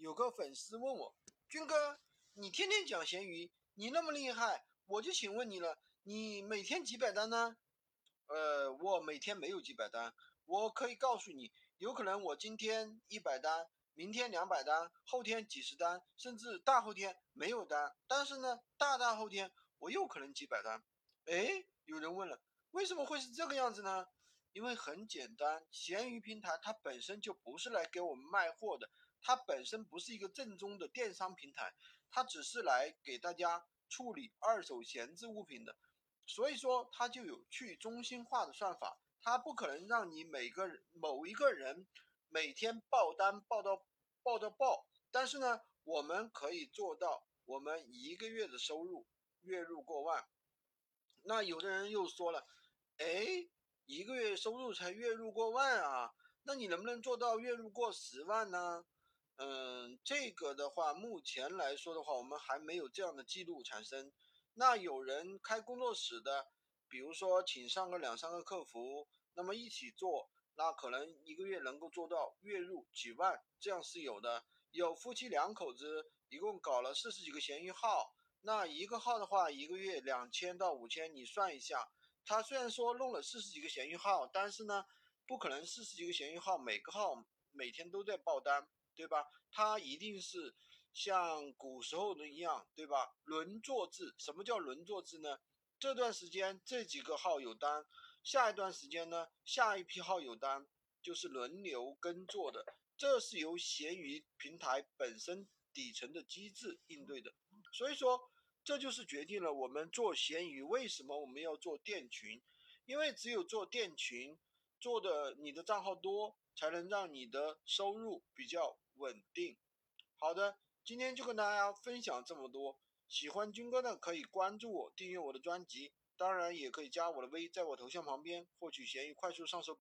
有个粉丝问我，军哥，你天天讲闲鱼，你那么厉害，我就请问你了，你每天几百单呢？呃，我每天没有几百单，我可以告诉你，有可能我今天一百单，明天两百单，后天几十单，甚至大后天没有单，但是呢，大大后天我又可能几百单。哎，有人问了，为什么会是这个样子呢？因为很简单，闲鱼平台它本身就不是来给我们卖货的，它本身不是一个正宗的电商平台，它只是来给大家处理二手闲置物品的，所以说它就有去中心化的算法，它不可能让你每个人某一个人每天爆单爆到爆到爆，但是呢，我们可以做到我们一个月的收入月入过万。那有的人又说了，哎。一个月收入才月入过万啊，那你能不能做到月入过十万呢？嗯，这个的话，目前来说的话，我们还没有这样的记录产生。那有人开工作室的，比如说请上个两三个客服，那么一起做，那可能一个月能够做到月入几万，这样是有的。有夫妻两口子一共搞了四十几个闲鱼号，那一个号的话，一个月两千到五千，你算一下。他虽然说弄了四十几个闲鱼号，但是呢，不可能四十几个闲鱼号每个号每天都在爆单，对吧？他一定是像古时候的一样，对吧？轮坐制。什么叫轮坐制呢？这段时间这几个号有单，下一段时间呢，下一批号有单，就是轮流耕作的。这是由闲鱼平台本身底层的机制应对的。所以说。这就是决定了我们做闲鱼为什么我们要做店群，因为只有做店群，做的你的账号多，才能让你的收入比较稳定。好的，今天就跟大家分享这么多。喜欢军哥的可以关注我，订阅我的专辑，当然也可以加我的微，在我头像旁边获取闲鱼快速上手。